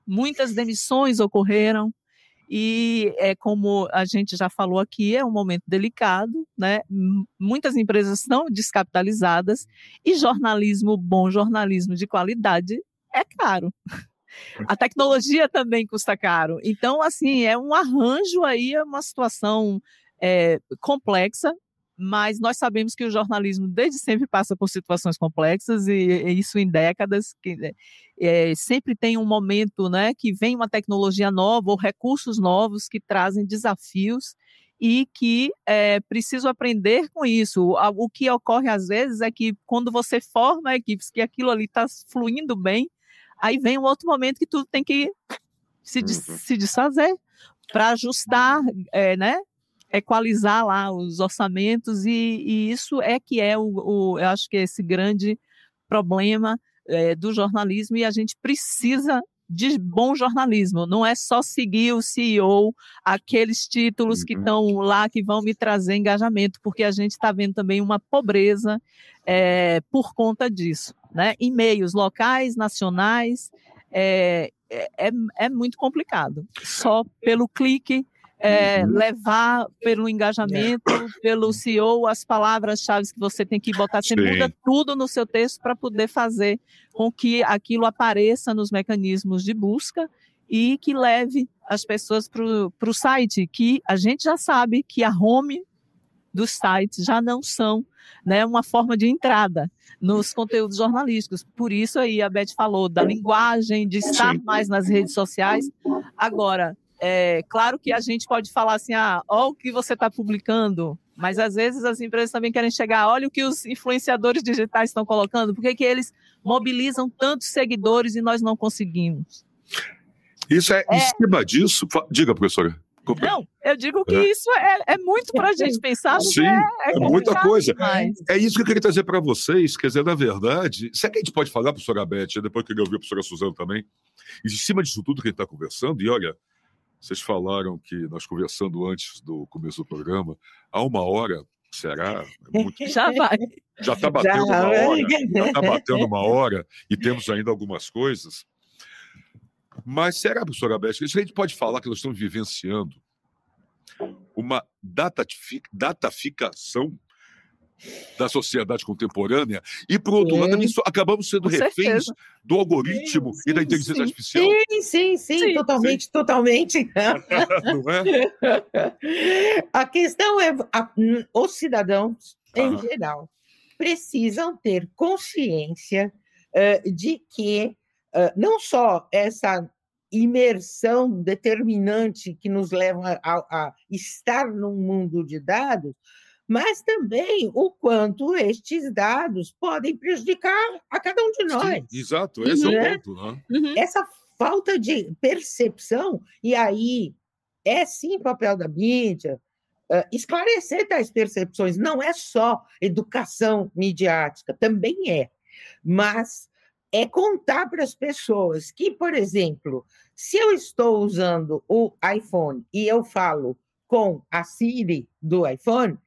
muitas demissões ocorreram e é como a gente já falou aqui, é um momento delicado, né? Muitas empresas estão descapitalizadas e jornalismo, bom jornalismo de qualidade, é caro. A tecnologia também custa caro. Então, assim, é um arranjo aí, é uma situação é, complexa, mas nós sabemos que o jornalismo desde sempre passa por situações complexas e, e isso em décadas que é, sempre tem um momento né que vem uma tecnologia nova ou recursos novos que trazem desafios e que é preciso aprender com isso. O, o que ocorre às vezes é que quando você forma equipes que aquilo ali está fluindo bem, aí vem um outro momento que tudo tem que se, uhum. se desfazer para ajustar, é, né? Equalizar lá os orçamentos, e, e isso é que é o, o, eu acho que é esse grande problema é, do jornalismo, e a gente precisa de bom jornalismo, não é só seguir o CEO, aqueles títulos uhum. que estão lá que vão me trazer engajamento, porque a gente está vendo também uma pobreza é, por conta disso. Né? Em meios locais, nacionais, é, é, é muito complicado. Só pelo clique é, uhum. levar pelo engajamento, pelo CEO, as palavras-chave que você tem que botar. Você Sim. muda tudo no seu texto para poder fazer com que aquilo apareça nos mecanismos de busca e que leve as pessoas para o site, que a gente já sabe que a home dos sites já não são né, uma forma de entrada nos conteúdos jornalísticos. Por isso aí a Beth falou da linguagem, de estar mais nas redes sociais. Agora, é, claro que a gente pode falar assim, ah, olha o que você está publicando, mas às vezes as empresas também querem chegar, olha o que os influenciadores digitais estão colocando, por que, que eles mobilizam tantos seguidores e nós não conseguimos? Isso é, é... em cima disso. Diga, professora. Não, eu digo que é. isso é, é muito para a gente pensar. Sim, é, é, é muita coisa. Demais. É isso que eu queria trazer para vocês. Quer dizer, na verdade, será que a gente pode falar, professora Beth, depois que eu ouvi a professora Suzana também, em cima disso tudo que a gente está conversando, e olha, vocês falaram que nós conversando antes do começo do programa, há uma hora Será? É muito... Já vai. Já está batendo já, uma hora. Já está batendo uma hora e temos ainda algumas coisas. Mas será, professora Beth, a gente pode falar que nós estamos vivenciando uma dataficação da sociedade contemporânea e, por outro lado, acabamos sendo reféns do algoritmo sim, e da inteligência sim. artificial. Sim, sim, sim, sim totalmente, totalmente. Não é? A questão é, a, os cidadãos, em geral, precisam ter consciência uh, de que uh, não só essa imersão determinante que nos leva a, a estar num mundo de dados, mas também o quanto estes dados podem prejudicar a cada um de nós. Sim, exato, esse uhum. é o ponto. Né? Uhum. Essa falta de percepção, e aí é sim papel da mídia, uh, esclarecer tais percepções, não é só educação midiática, também é, mas é contar para as pessoas que, por exemplo, se eu estou usando o iPhone e eu falo com a Siri do iPhone,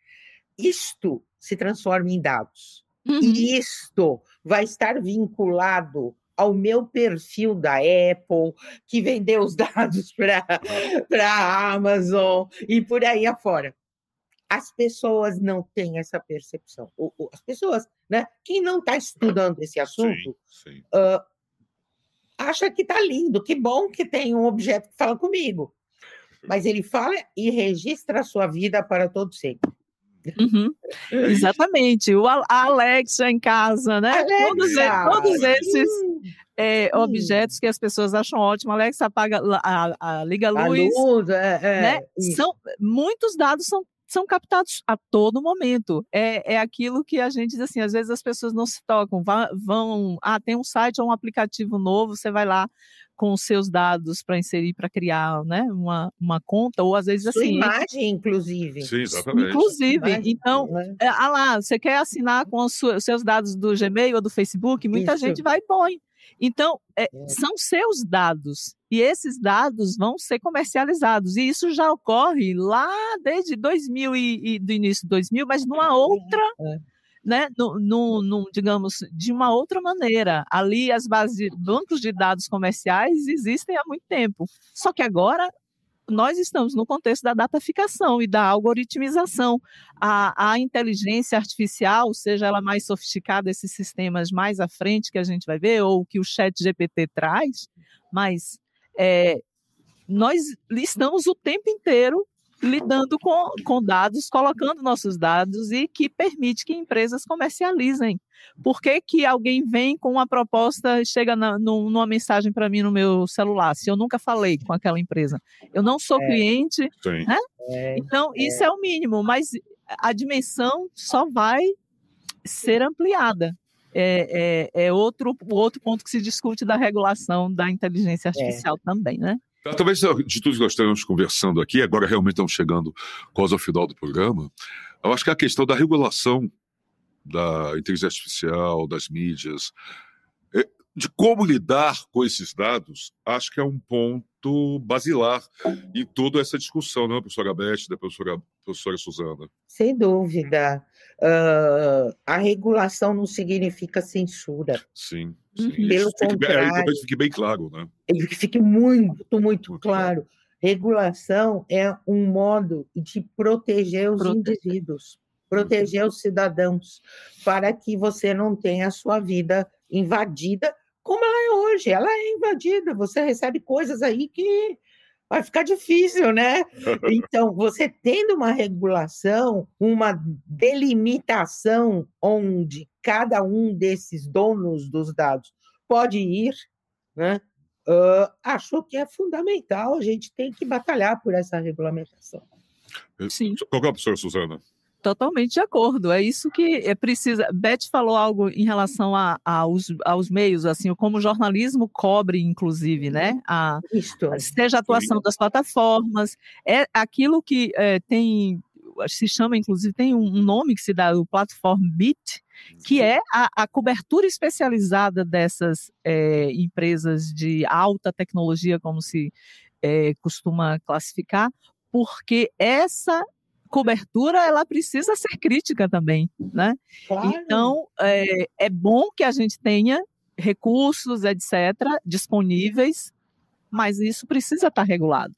isto se transforma em dados. Uhum. E isto vai estar vinculado ao meu perfil da Apple, que vendeu os dados para a Amazon e por aí afora. As pessoas não têm essa percepção. As pessoas, né? Quem não está estudando esse assunto, sim, sim. Uh, acha que está lindo, que bom que tem um objeto que fala comigo. Mas ele fala e registra a sua vida para todo sempre. Uhum. Exatamente. O, a Alexa em casa, né? Todos, todos, esses é, objetos que as pessoas acham ótimo. Alexa apaga, a, a, liga a luz. luz é, é, né? São, muitos dados são são captados a todo momento. É, é aquilo que a gente diz assim, às vezes as pessoas não se tocam, vão, vão ah, tem um site ou um aplicativo novo, você vai lá com os seus dados para inserir, para criar né, uma, uma conta, ou às vezes Sua assim. imagem, inclusive. Sim, exatamente. Inclusive. Imagem, então, né? é, ah lá, você quer assinar com os seus dados do Gmail ou do Facebook, muita Isso. gente vai e põe. Então, é, é, são seus dados e esses dados vão ser comercializados. E isso já ocorre lá desde 2000 e, e do início de 2000, mas numa outra, é. Né, no, no, no, digamos, de uma outra maneira. Ali as bases, de, bancos de dados comerciais existem há muito tempo. Só que agora nós estamos no contexto da dataficação e da algoritmização. A, a, inteligência artificial, seja ela mais sofisticada, esses sistemas mais à frente que a gente vai ver, ou que o chat GPT traz, mas é, nós estamos o tempo inteiro lidando com, com dados, colocando nossos dados e que permite que empresas comercializem. Por que, que alguém vem com uma proposta, chega na, numa mensagem para mim no meu celular, se eu nunca falei com aquela empresa? Eu não sou é, cliente, né? É, então é. isso é o mínimo, mas a dimensão só vai ser ampliada. É, é, é outro, outro ponto que se discute da regulação da inteligência é. artificial também, né? Talvez de tudo que nós estamos conversando aqui, agora realmente estamos chegando quase ao final do programa, eu acho que a questão da regulação da inteligência artificial, das mídias, é, de como lidar com esses dados, acho que é um ponto basilar em toda essa discussão, não é, professora Beth, da professora, professora Suzana? Sem dúvida. Uh, a regulação não significa censura. Sim. sim. Pelo Isso contrário. Fique, é, fique bem claro, né? Que fique muito, muito, muito claro. claro. Regulação é um modo de proteger os proteger. indivíduos proteger os cidadãos, para que você não tenha a sua vida invadida, hoje. Ela é invadida, você recebe coisas aí que vai ficar difícil, né? Então, você tendo uma regulação, uma delimitação onde cada um desses donos dos dados pode ir, né? Uh, acho que é fundamental, a gente tem que batalhar por essa regulamentação. Sim. Qual é a professora Suzana? Totalmente de acordo. É isso que é precisa. Beth falou algo em relação a, a aos, aos meios, assim, como o jornalismo cobre, inclusive, né? A, seja a atuação das plataformas, é aquilo que é, tem se chama, inclusive, tem um nome que se dá, o Platform Bit, que é a, a cobertura especializada dessas é, empresas de alta tecnologia, como se é, costuma classificar, porque essa cobertura ela precisa ser crítica também, né? Claro. Então é, é bom que a gente tenha recursos, etc., disponíveis, mas isso precisa estar regulado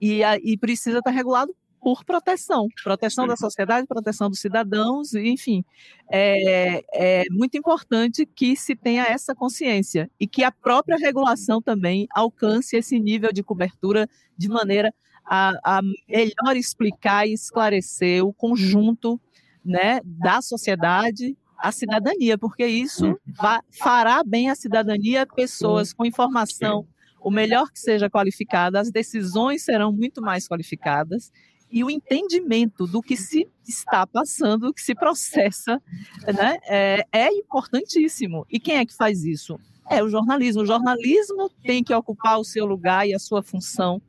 e, e precisa estar regulado por proteção, proteção da sociedade, proteção dos cidadãos, enfim, é, é, muito importante que se tenha essa consciência e que a própria regulação também alcance esse nível de cobertura de maneira a, a melhor explicar e esclarecer o conjunto né, da sociedade a cidadania, porque isso vai, fará bem a cidadania, pessoas com informação, o melhor que seja qualificada, as decisões serão muito mais qualificadas e o entendimento do que se está passando, do que se processa, né, é, é importantíssimo. E quem é que faz isso? É o jornalismo. O jornalismo tem que ocupar o seu lugar e a sua função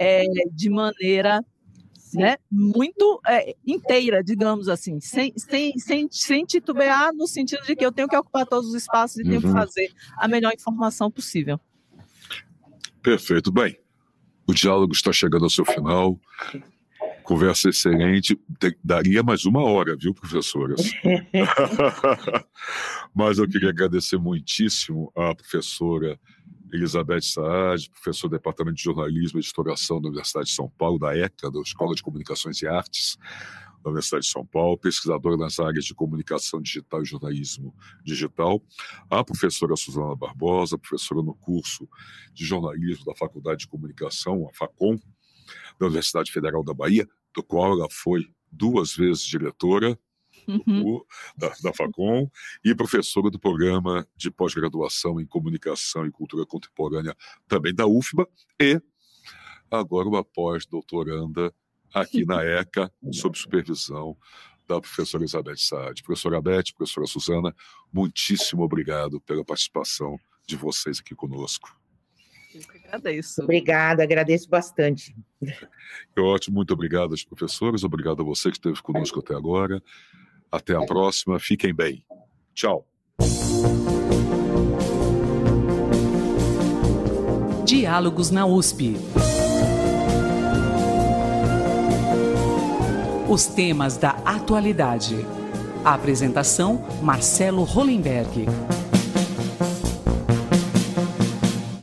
é, de maneira né, muito é, inteira, digamos assim, sem, sem, sem, sem titubear no sentido de que eu tenho que ocupar todos os espaços e uhum. tenho que uhum. fazer a melhor informação possível. Perfeito. Bem, o diálogo está chegando ao seu final. Conversa excelente. Daria mais uma hora, viu, professoras? Mas eu queria agradecer muitíssimo à professora Elizabeth Saad, professor do Departamento de Jornalismo e Editoração da Universidade de São Paulo, da ECA, da Escola de Comunicações e Artes da Universidade de São Paulo, pesquisadora nas áreas de comunicação digital e jornalismo digital, a professora Suzana Barbosa, professora no curso de jornalismo da Faculdade de Comunicação, a FACOM, da Universidade Federal da Bahia, do qual ela foi duas vezes diretora, uhum. da, da FACOM, e professora do programa de pós-graduação em Comunicação e Cultura Contemporânea, também da UFBA, e agora uma pós-doutoranda aqui na ECA, sob supervisão da professora Elizabeth Saad. Professora Beth, professora Suzana, muitíssimo obrigado pela participação de vocês aqui conosco. Eu que agradeço. Obrigada, agradeço bastante. É ótimo, muito obrigado aos professores, obrigado a você que esteve conosco até agora. Até a próxima, fiquem bem. Tchau. Diálogos na USP. Os temas da atualidade. A apresentação: Marcelo Hollenberg.